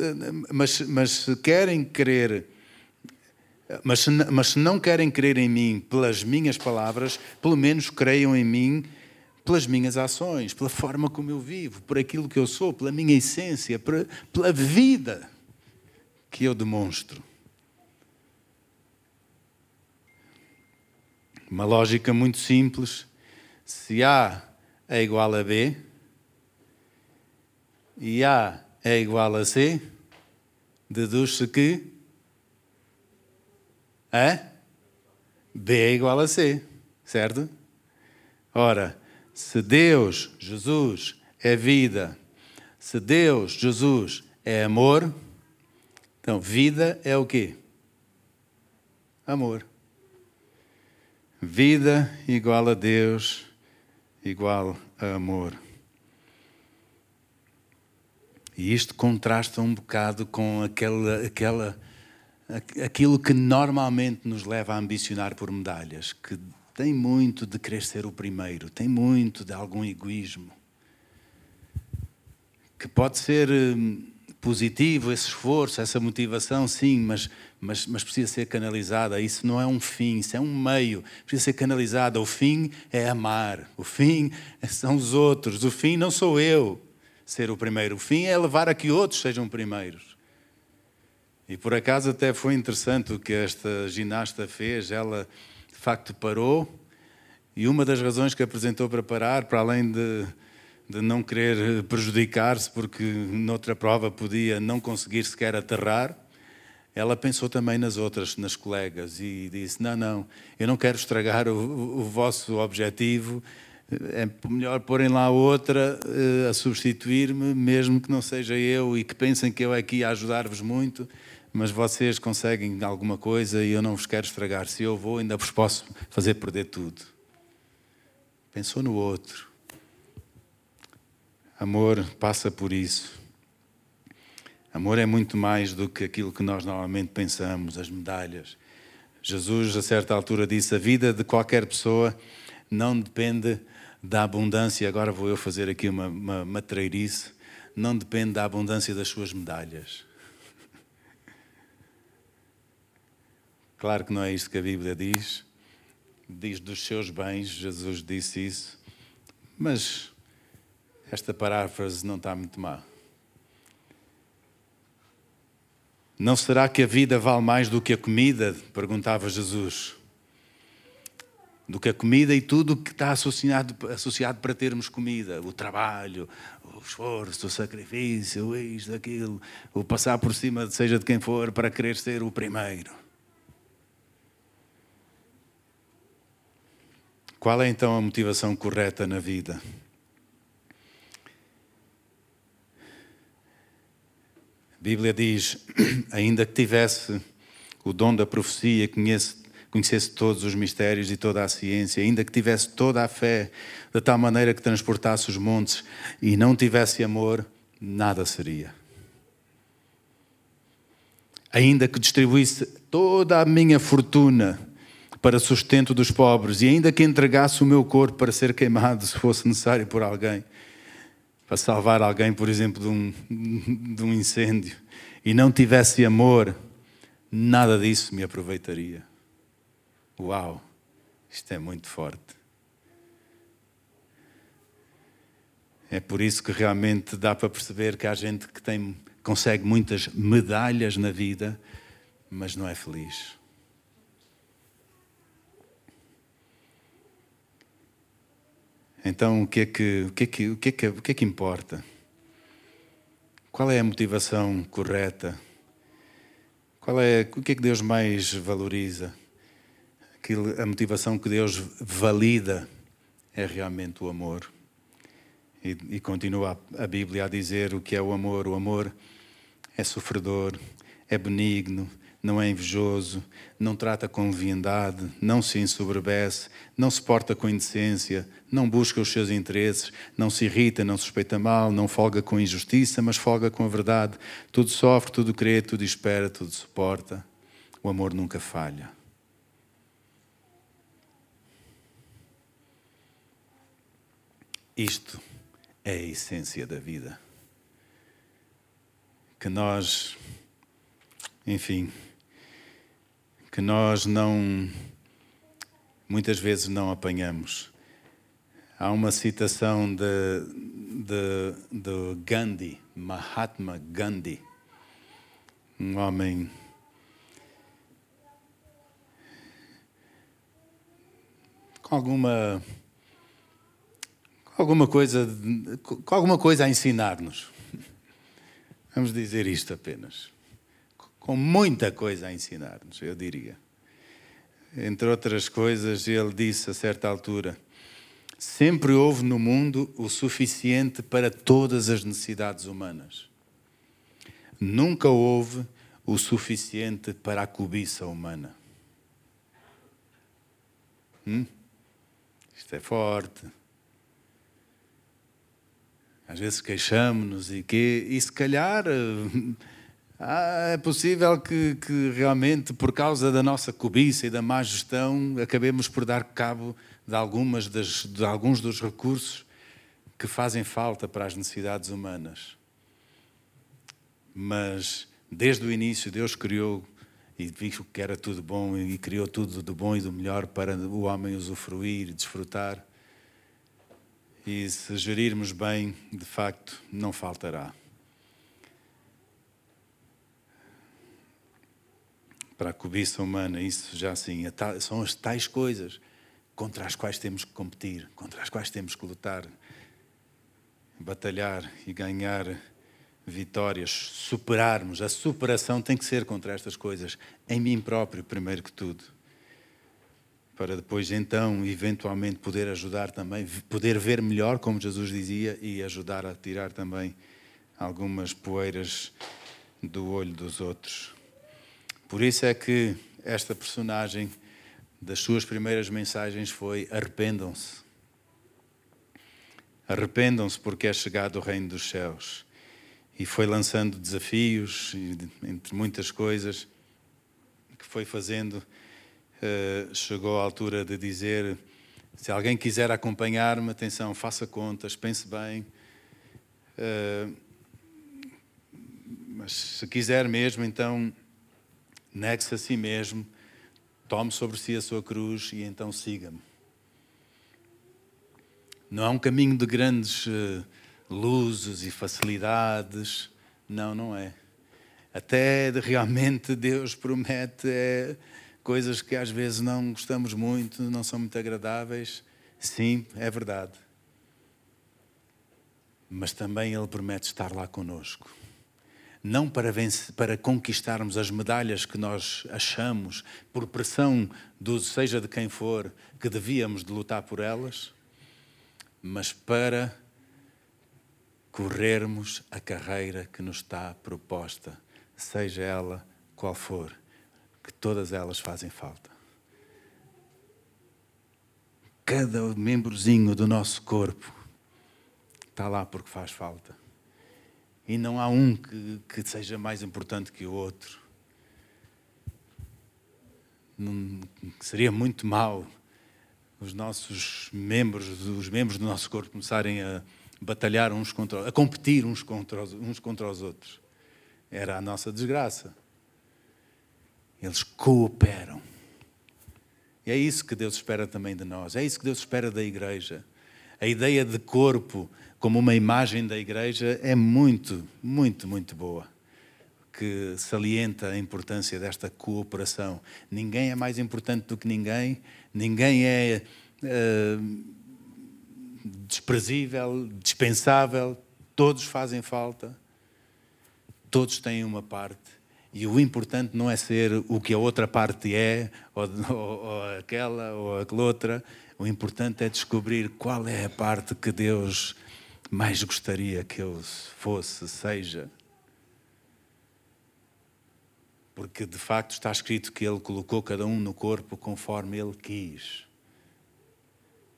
mas, mas se querem crer, mas se, mas se não querem crer em mim pelas minhas palavras, pelo menos creiam em mim pelas minhas ações, pela forma como eu vivo, por aquilo que eu sou, pela minha essência, pela vida que eu demonstro. Uma lógica muito simples. Se há é igual a B e A é igual a C, deduz-se que a B é igual a C, certo? Ora, se Deus, Jesus, é vida, se Deus, Jesus, é amor, então vida é o quê? Amor. Vida igual a Deus igual a amor. E isto contrasta um bocado com aquela, aquela, aquilo que normalmente nos leva a ambicionar por medalhas, que tem muito de querer ser o primeiro, tem muito de algum egoísmo, que pode ser hum, positivo esse esforço, essa motivação, sim, mas mas, mas precisa ser canalizada. Isso não é um fim, isso é um meio. Precisa ser canalizada. O fim é amar. O fim <laughs> são os outros. O fim não sou eu ser o primeiro. O fim é levar a que outros sejam primeiros. E por acaso até foi interessante o que esta ginasta fez. Ela, de facto, parou. E uma das razões que apresentou para parar, para além de, de não querer prejudicar-se, porque noutra prova podia não conseguir sequer aterrar, ela pensou também nas outras, nas colegas, e disse: Não, não, eu não quero estragar o, o, vosso objetivo, é melhor porem lá outra uh, a substituir-me, mesmo que não seja eu e que pensem que eu aqui ia ajudar-vos muito, mas vocês conseguem alguma coisa e eu não vos quero estragar. Se eu vou, ainda vos posso fazer perder tudo. Pensou no outro. Amor passa por isso. Amor é muito mais do que aquilo que nós normalmente pensamos, as medalhas. Jesus, a certa altura, disse: A vida de qualquer pessoa não depende da abundância. Agora vou eu fazer aqui uma, uma matreirice. Não depende da abundância das suas medalhas. Claro que não é isto que a Bíblia diz. Diz dos seus bens, Jesus disse isso. Mas esta paráfrase não está muito má. Não será que a vida vale mais do que a comida? perguntava Jesus. Do que a comida e tudo o que está associado, associado para termos comida: o trabalho, o esforço, o sacrifício, isto, aquilo, o passar por cima, seja de quem for, para querer ser o primeiro. Qual é então a motivação correta na vida? A Bíblia diz: <clears throat> ainda que tivesse o dom da profecia, conhece, conhecesse todos os mistérios e toda a ciência, ainda que tivesse toda a fé, de tal maneira que transportasse os montes e não tivesse amor, nada seria. Ainda que distribuísse toda a minha fortuna para sustento dos pobres, e ainda que entregasse o meu corpo para ser queimado, se fosse necessário por alguém, para salvar alguém, por exemplo, de um, de um incêndio, e não tivesse amor, nada disso me aproveitaria. Uau, isto é muito forte. É por isso que realmente dá para perceber que há gente que tem, consegue muitas medalhas na vida, mas não é feliz. Então, o que é que, o que, é que, o que, é que, o que, é que importa? Qual é a motivação correta? Qual é, o que é que Deus mais valoriza? Aquilo, a motivação que Deus valida é realmente o amor. E, e continua a, a Bíblia a dizer o que é o amor. O amor é sofredor, é benigno, não é invejoso, não trata com leviandade, não se ensoberbece, não se porta com indecência, não busca os seus interesses, não se irrita, não suspeita mal, não folga com injustiça, mas folga com a verdade. Tudo sofre, tudo crê, tudo espera, tudo suporta. O amor nunca falha. Isto é a essência da vida. Que nós, enfim, que nós não, muitas vezes não apanhamos. Há uma citação de, de, de Gandhi, Mahatma Gandhi, um homem com alguma alguma coisa com alguma coisa a ensinar-nos. Vamos dizer isto apenas com muita coisa a ensinar-nos, eu diria. Entre outras coisas, ele disse a certa altura: sempre houve no mundo o suficiente para todas as necessidades humanas. Nunca houve o suficiente para a cobiça humana. Hum? Isto é forte. Às vezes queixamos-nos e que, e se calhar ah, é possível que, que, realmente, por causa da nossa cobiça e da má gestão, acabemos por dar cabo de, algumas das, de alguns dos recursos que fazem falta para as necessidades humanas. Mas, desde o início, Deus criou e viu que era tudo bom e criou tudo do bom e do melhor para o homem usufruir e desfrutar. E se gerirmos bem, de facto, não faltará. Para a cobiça humana, isso já assim, são as tais coisas contra as quais temos que competir, contra as quais temos que lutar, batalhar e ganhar vitórias, superarmos. A superação tem que ser contra estas coisas, em mim próprio, primeiro que tudo. Para depois, então, eventualmente poder ajudar também, poder ver melhor, como Jesus dizia, e ajudar a tirar também algumas poeiras do olho dos outros. Por isso é que esta personagem, das suas primeiras mensagens, foi: arrependam-se. Arrependam-se, porque é chegado o reino dos céus. E foi lançando desafios, entre muitas coisas, que foi fazendo. Uh, chegou à altura de dizer: se alguém quiser acompanhar-me, atenção, faça contas, pense bem. Uh, mas se quiser mesmo, então negue-se a si mesmo, tome sobre si a sua cruz e então siga-me. Não é um caminho de grandes uh, luzes e facilidades. Não, não é. Até realmente Deus promete é, coisas que às vezes não gostamos muito, não são muito agradáveis. Sim, é verdade. Mas também Ele promete estar lá conosco não para, vencer, para conquistarmos as medalhas que nós achamos, por pressão do seja de quem for, que devíamos de lutar por elas, mas para corrermos a carreira que nos está proposta, seja ela qual for, que todas elas fazem falta. Cada membrozinho do nosso corpo está lá porque faz falta e não há um que, que seja mais importante que o outro. Não, seria muito mal os nossos membros, os membros do nosso corpo começarem a batalhar uns contra a competir uns contra os, uns contra os outros. Era a nossa desgraça. Eles cooperam. E é isso que Deus espera também de nós. É isso que Deus espera da igreja. A ideia de corpo como uma imagem da igreja é muito, muito, muito boa. Que salienta a importância desta cooperação. Ninguém é mais importante do que ninguém, ninguém é uh, desprezível, dispensável, todos fazem falta, todos têm uma parte. E o importante não é ser o que a outra parte é, ou, ou, ou aquela, ou aquela outra. O importante é descobrir qual é a parte que Deus mais gostaria que eu fosse, seja. Porque de facto está escrito que Ele colocou cada um no corpo conforme Ele quis.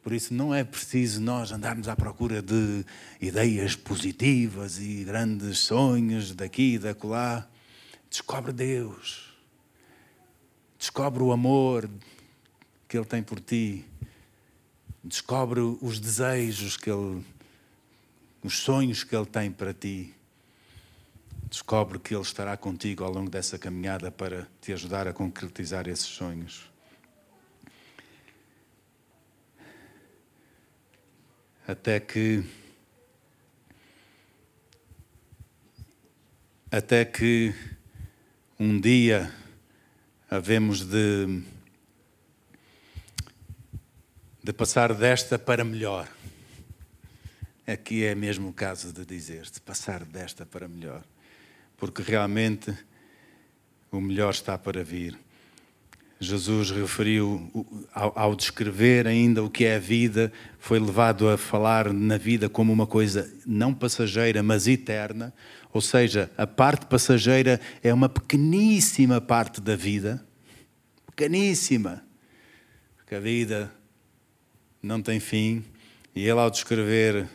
Por isso não é preciso nós andarmos à procura de ideias positivas e grandes sonhos daqui e dacolá. Descobre Deus. Descobre o amor que Ele tem por ti. Descobre os desejos que Ele os sonhos que Ele tem para ti. Descobre que Ele estará contigo ao longo dessa caminhada para te ajudar a concretizar esses sonhos. Até que. Até que um dia havemos de, de passar desta para melhor. Aqui é mesmo o caso de dizer, de passar desta para melhor, porque realmente o melhor está para vir. Jesus referiu, ao, ao, descrever ainda o que é a vida, foi levado a falar na vida como uma coisa não passageira, mas eterna. Ou seja, a parte passageira é uma pequeníssima parte da vida, pequeníssima, porque a vida não tem fim. E ele, ao descrever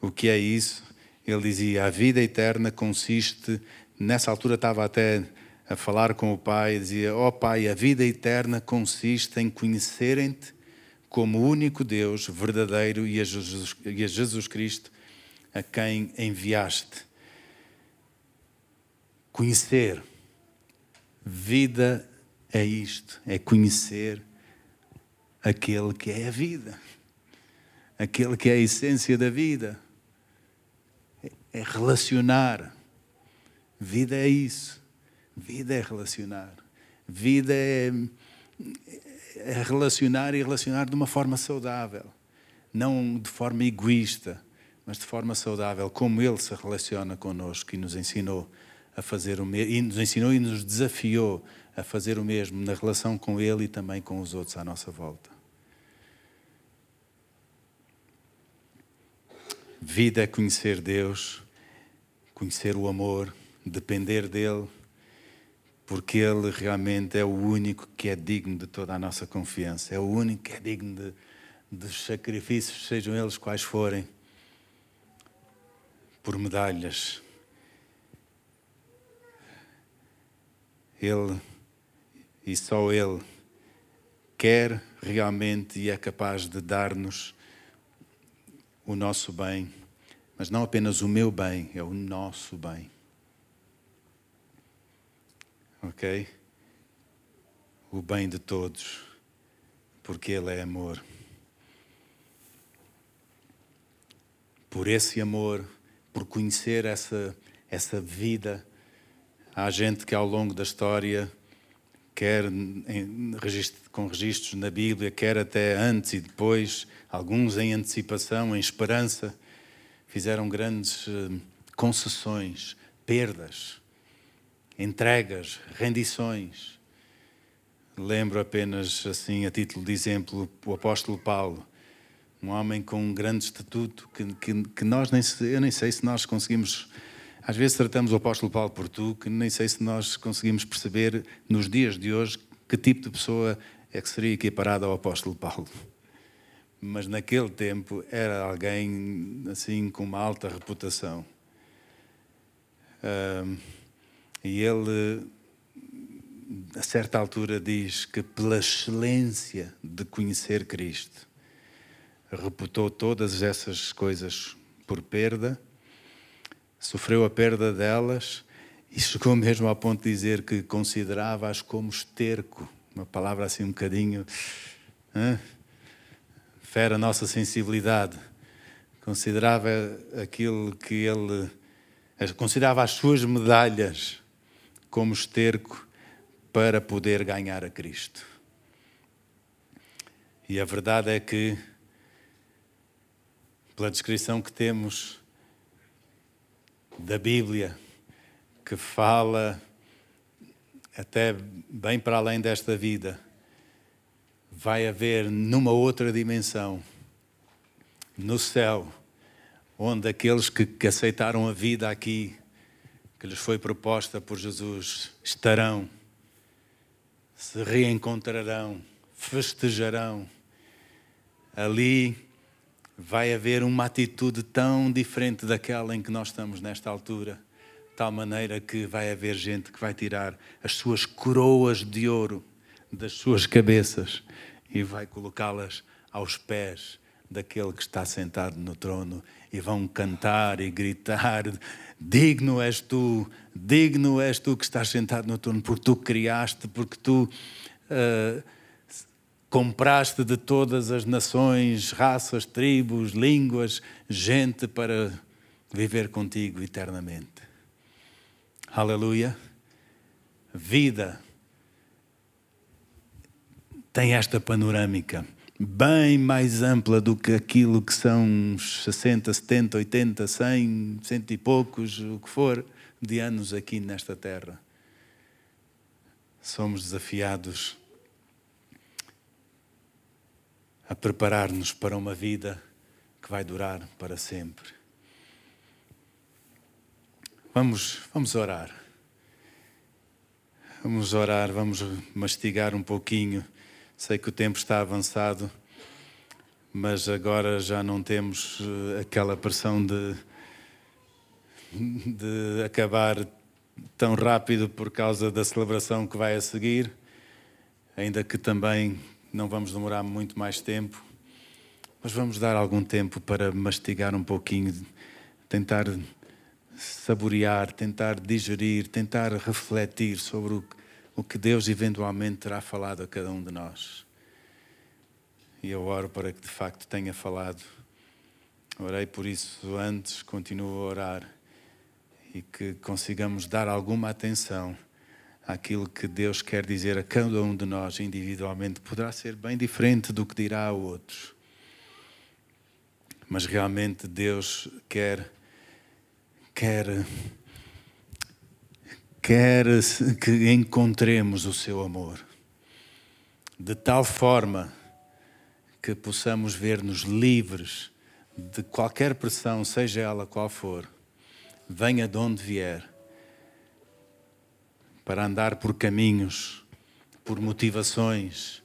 o que é isso? Ele dizia: a vida eterna consiste. Nessa altura estava até a falar com o Pai, dizia: Ó oh, Pai, a vida eterna consiste em conhecerem-te como único Deus verdadeiro e a, Jesus, e a Jesus Cristo a quem enviaste. Conhecer. Vida é isto, é conhecer aquele que é a vida, aquele que é a essência da vida é relacionar. Vida é isso. Vida é relacionar. Vida é, é relacionar e relacionar de uma forma saudável, não de forma egoísta, mas de forma saudável, como Ele se relaciona connosco e nos ensinou a fazer o mesmo, e nos ensinou e nos desafiou a fazer o mesmo na relação com Ele e também com os outros à nossa volta. Vida é conhecer Deus, conhecer o amor, depender dEle, porque Ele realmente é o único que é digno de toda a nossa confiança, é o único que é digno de, dos sacrifícios, sejam eles quais forem, por medalhas. Ele e só Ele quer realmente e é capaz de dar-nos o nosso bem, mas não apenas o meu bem, é o nosso bem. Ok? O bem de todos, porque Ele é amor. Por esse amor, por conhecer essa, essa vida, há gente que ao longo da história quer em, com registros na Bíblia, quer até antes e depois, alguns em antecipação, em esperança, fizeram grandes eh, concessões, perdas, entregas, rendições. Lembro apenas, assim, a título de exemplo, o apóstolo Paulo, um homem com um grande estatuto que, que, que nós nem, eu nem sei se nós conseguimos às vezes tratamos o apóstolo Paulo por tu, que nem sei se nós conseguimos perceber nos dias de hoje que tipo de pessoa é que seria equiparada ao apóstolo Paulo. Mas naquele tempo era alguém assim com uma alta reputação. Um, e ele, a certa altura, diz que pela excelência de conhecer Cristo, reputou todas essas coisas por perda sofreu a perda delas e chegou <laughs> mesmo ao ponto de dizer que considerava-as como esterco, uma palavra assim um bocadinho hein? Fera a nossa sensibilidade. Considerava aquilo que ele considerava as suas medalhas como esterco para poder ganhar a Cristo. E a verdade é que, pela descrição que temos da Bíblia que fala até bem para além desta vida. Vai haver numa outra dimensão, no céu, onde aqueles que, que aceitaram a vida aqui, que lhes foi proposta por Jesus, estarão, se reencontrarão, festejarão. Ali vai haver uma atitude tão diferente daquela em que nós estamos nesta altura, de tal maneira que vai haver gente que vai tirar as suas coroas de ouro das suas cabeças e vai colocá-las aos pés daquele que está sentado no trono e vão cantar e gritar: Digno és tu, digno és tu que estás sentado no trono, porque tu criaste, porque tu. Uh, compraste de todas as nações, raças, tribos, línguas, gente para viver contigo eternamente. Aleluia. Vida tem esta panorâmica bem mais ampla do que aquilo que são 60, 70, 80, 100, cento e poucos, o que for, de anos aqui nesta terra. Somos desafiados a preparar-nos para uma vida que vai durar para sempre. Vamos, vamos orar. Vamos orar, vamos mastigar um pouquinho. Sei que o tempo está avançado, mas agora já não temos eh, aquela pressão de, de acabar tão rápido por causa da celebração que vai a seguir, ainda que também não vamos demorar muito mais tempo, mas vamos dar algum tempo para mastigar um pouquinho, tentar saborear, tentar digerir, tentar refletir sobre o, o que Deus eventualmente terá falado a cada um de nós. E eu oro para que de facto tenha falado. Orei por isso antes, continuo a orar e que consigamos dar alguma atenção aquilo que Deus quer dizer a cada um de nós individualmente poderá ser bem diferente do que dirá a outros. mas realmente Deus quer quer quer que encontremos o seu amor de tal forma que possamos ver-nos livres de qualquer pressão, seja ela qual for, venha de onde vier, para andar por caminhos, por motivações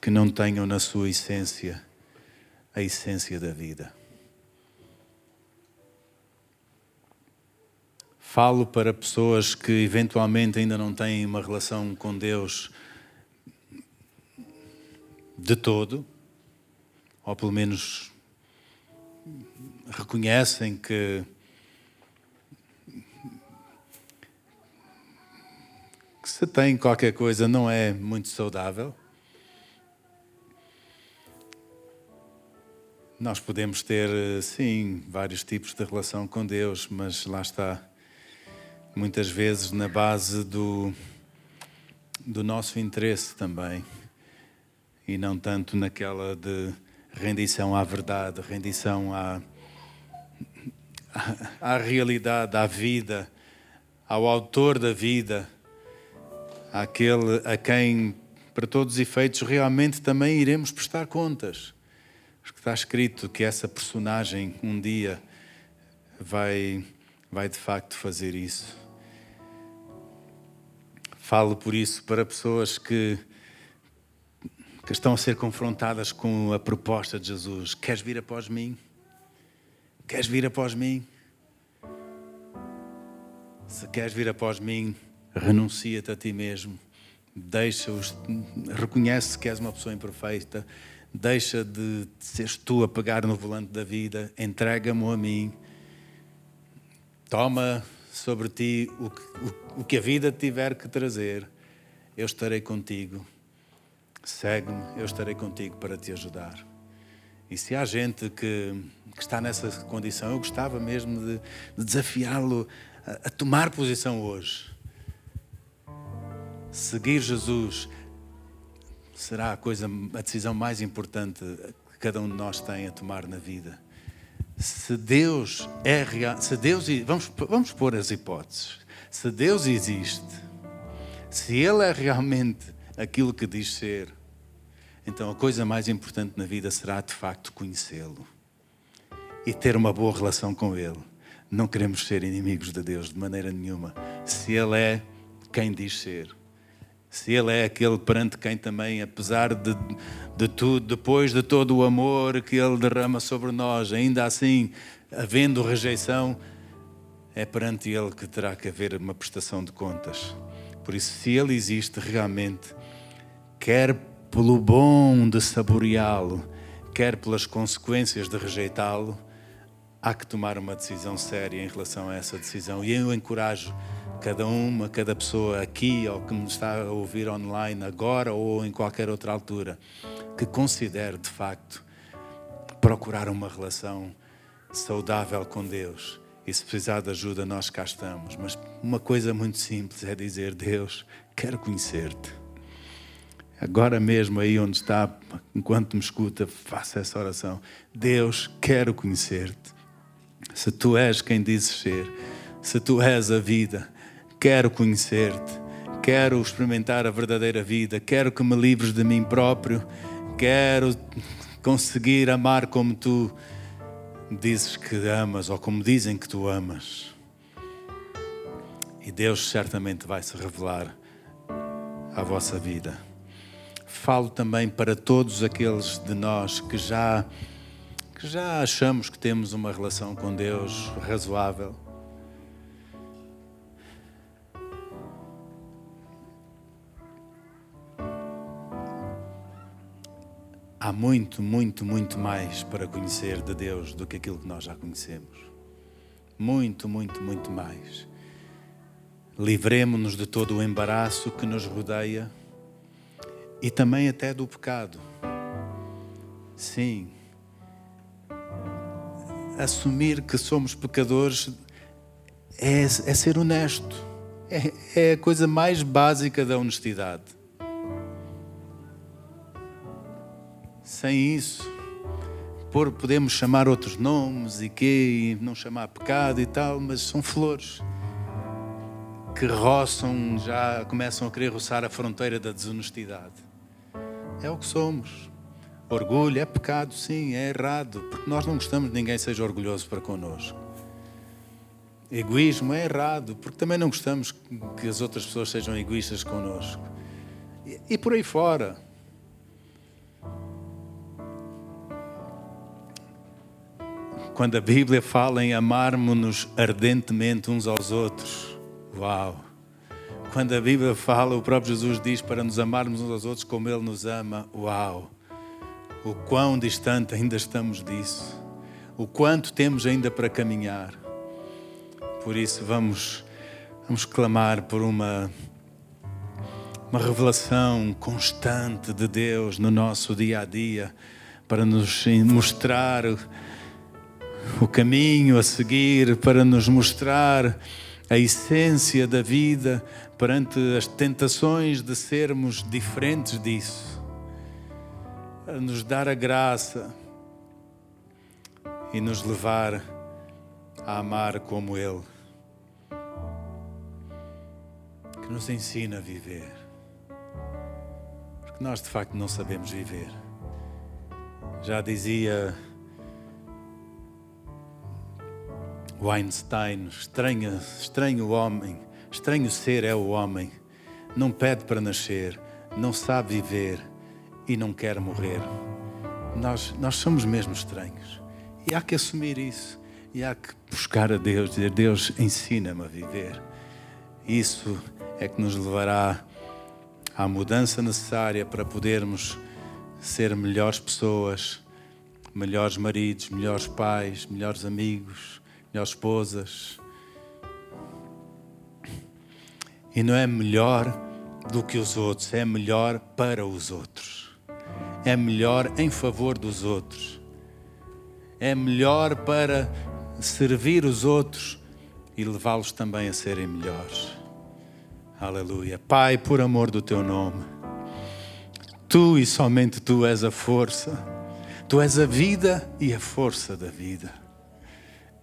que não tenham na sua essência a essência da vida. Falo para pessoas que eventualmente ainda não têm uma relação com Deus de todo, ou pelo menos reconhecem que, que se tem qualquer coisa não é muito saudável. Nós podemos ter, sim, vários tipos de relação com Deus, mas lá está muitas vezes na base do, do nosso interesse também, e não tanto naquela de rendição à verdade, rendição à, à, realidade, à vida, ao autor da vida, àquele a quem, para todos os efeitos, realmente também iremos prestar contas. Porque está escrito que essa personagem um dia vai, vai de facto fazer isso. Falo por isso para pessoas que, que estão a ser confrontadas com a proposta de Jesus: Queres vir após mim? Queres vir após mim? Se queres vir após mim, renuncia-te a ti mesmo. Deixa-os, reconhece que és uma pessoa imperfeita, deixa de seres tu a pegar no volante da vida, entrega-me a mim, toma sobre ti o que, o, o que a vida tiver que trazer, eu estarei contigo. Segue-me, eu estarei contigo para te ajudar. E se há gente que, que está nessa condição, eu gostava mesmo de, de desafiá-lo a, a tomar posição hoje. Seguir Jesus será a coisa, a decisão mais importante que cada um de nós tem a tomar na vida se Deus é real, se Deus, vamos, vamos pôr as hipóteses, se Deus existe, se Ele é realmente aquilo que diz ser, então a coisa mais importante na vida será de facto conhecê-lo e ter uma boa relação com Ele. Não queremos ser inimigos de Deus de maneira nenhuma. Se Ele é quem diz ser, se Ele é aquele perante quem também, apesar de, de tudo, depois de todo o amor que Ele derrama sobre nós, ainda assim, havendo rejeição, é perante Ele que terá que haver uma prestação de contas. Por isso, se Ele existe realmente, quer pelo bom de saboreá-lo, quer pelas consequências de rejeitá-lo, há que tomar uma decisão séria em relação a essa decisão. E eu encorajo cada uma, cada pessoa aqui ou que me está a ouvir online agora ou em qualquer outra altura, que considere de facto procurar uma relação saudável com Deus. E se precisar de ajuda, nós cá estamos. Mas uma coisa muito simples é dizer: Deus, quero conhecer-te. Agora mesmo, aí onde está, enquanto me escuta, faça essa oração. Deus, quero conhecer-te. Se tu és quem dizes ser, se tu és a vida, Quero conhecer-te, quero experimentar a verdadeira vida, quero que me livres de mim próprio, quero conseguir amar como tu dizes que amas ou como dizem que tu amas. E Deus certamente vai se revelar à vossa vida. Falo também para todos aqueles de nós que já que já achamos que temos uma relação com Deus razoável há muito, muito, muito mais para conhecer de Deus do que aquilo que nós já conhecemos. Muito, muito, muito mais. Livremos-nos de todo o embaraço que nos rodeia e também até do pecado. Sim. Assumir que somos pecadores é, é ser honesto. É, é a coisa mais básica da honestidade. Sem isso, podemos chamar outros nomes e que não chamar pecado e tal, mas são flores que roçam, já começam a querer roçar a fronteira da desonestidade. É o que somos. Orgulho é pecado, sim, é errado, porque nós não gostamos de ninguém seja orgulhoso para connosco. Egoísmo é errado, porque também não gostamos que as outras pessoas sejam egoístas connosco. E, e por aí fora. Quando a Bíblia fala em amarmos-nos ardentemente uns aos outros, uau! Quando a Bíblia fala, o próprio Jesus diz para nos amarmos uns aos outros como Ele nos ama, uau! O quão distante ainda estamos disso, o quanto temos ainda para caminhar. Por isso, vamos, vamos clamar por uma, uma revelação constante de Deus no nosso dia a dia, para nos mostrar o caminho a seguir, para nos mostrar a essência da vida perante as tentações de sermos diferentes disso, a nos dar a graça e nos levar a amar como Ele que nos ensina a viver. Porque nós de facto não sabemos viver. Já dizia Weinstein, estranho, estranho homem, estranho ser é o homem. Não pede para nascer, não sabe viver e não quer morrer. Nós, nós somos mesmo estranhos. E há que assumir isso. E há que buscar a Deus, dizer: Deus, ensina-me a viver. Isso é que nos levará à mudança necessária para podermos ser melhores pessoas, melhores maridos, melhores pais, melhores amigos, melhores esposas. E não é melhor do que os outros, é melhor para os outros. É melhor em favor dos outros. É melhor para servir os outros e levá-los também a serem melhores. Aleluia. Pai, por amor do teu nome, tu e somente tu és a força, tu és a vida e a força da vida.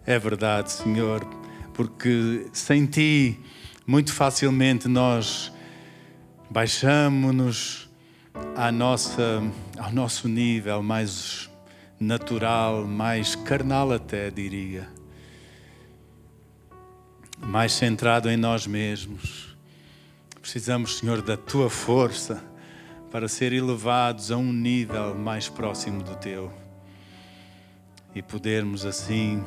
É verdade, Senhor, porque sem ti, muito facilmente nós baixamos-nos à nossa, ao nosso nível mais natural, mais carnal até, diria. Mais centrado em nós mesmos Precisamos, Senhor, da tua força para ser elevados a um nível mais próximo do teu e podermos assim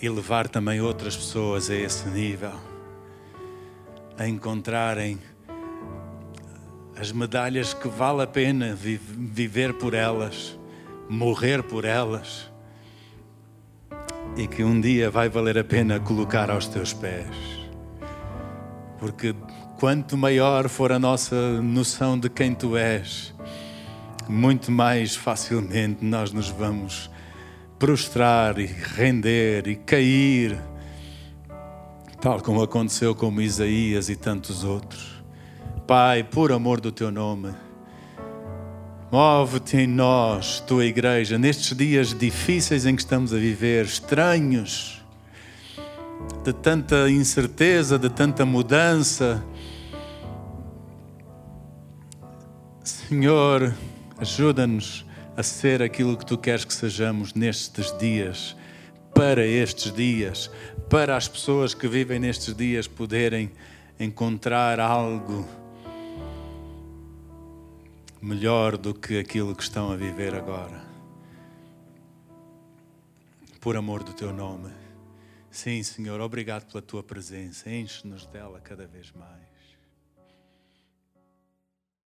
elevar também outras pessoas a esse nível, a encontrarem as medalhas que vale a pena viver por elas, morrer por elas e que um dia vai valer a pena colocar aos teus pés. Porque quanto maior for a nossa noção de quem tu és, muito mais facilmente nós nos vamos prostrar e render e cair, tal como aconteceu com Isaías e tantos outros. Pai, por amor do teu nome, move-te em nós, tua igreja, nestes dias difíceis em que estamos a viver, estranhos de tanta incerteza, de tanta mudança. Senhor, ajuda-nos a ser aquilo que tu queres que sejamos nestes dias, para estes dias, para as pessoas que vivem nestes dias poderem encontrar algo melhor do que aquilo que estão a viver agora. Por amor do teu nome. Sim, Senhor, obrigado pela tua presença. Enche-nos dela cada vez mais.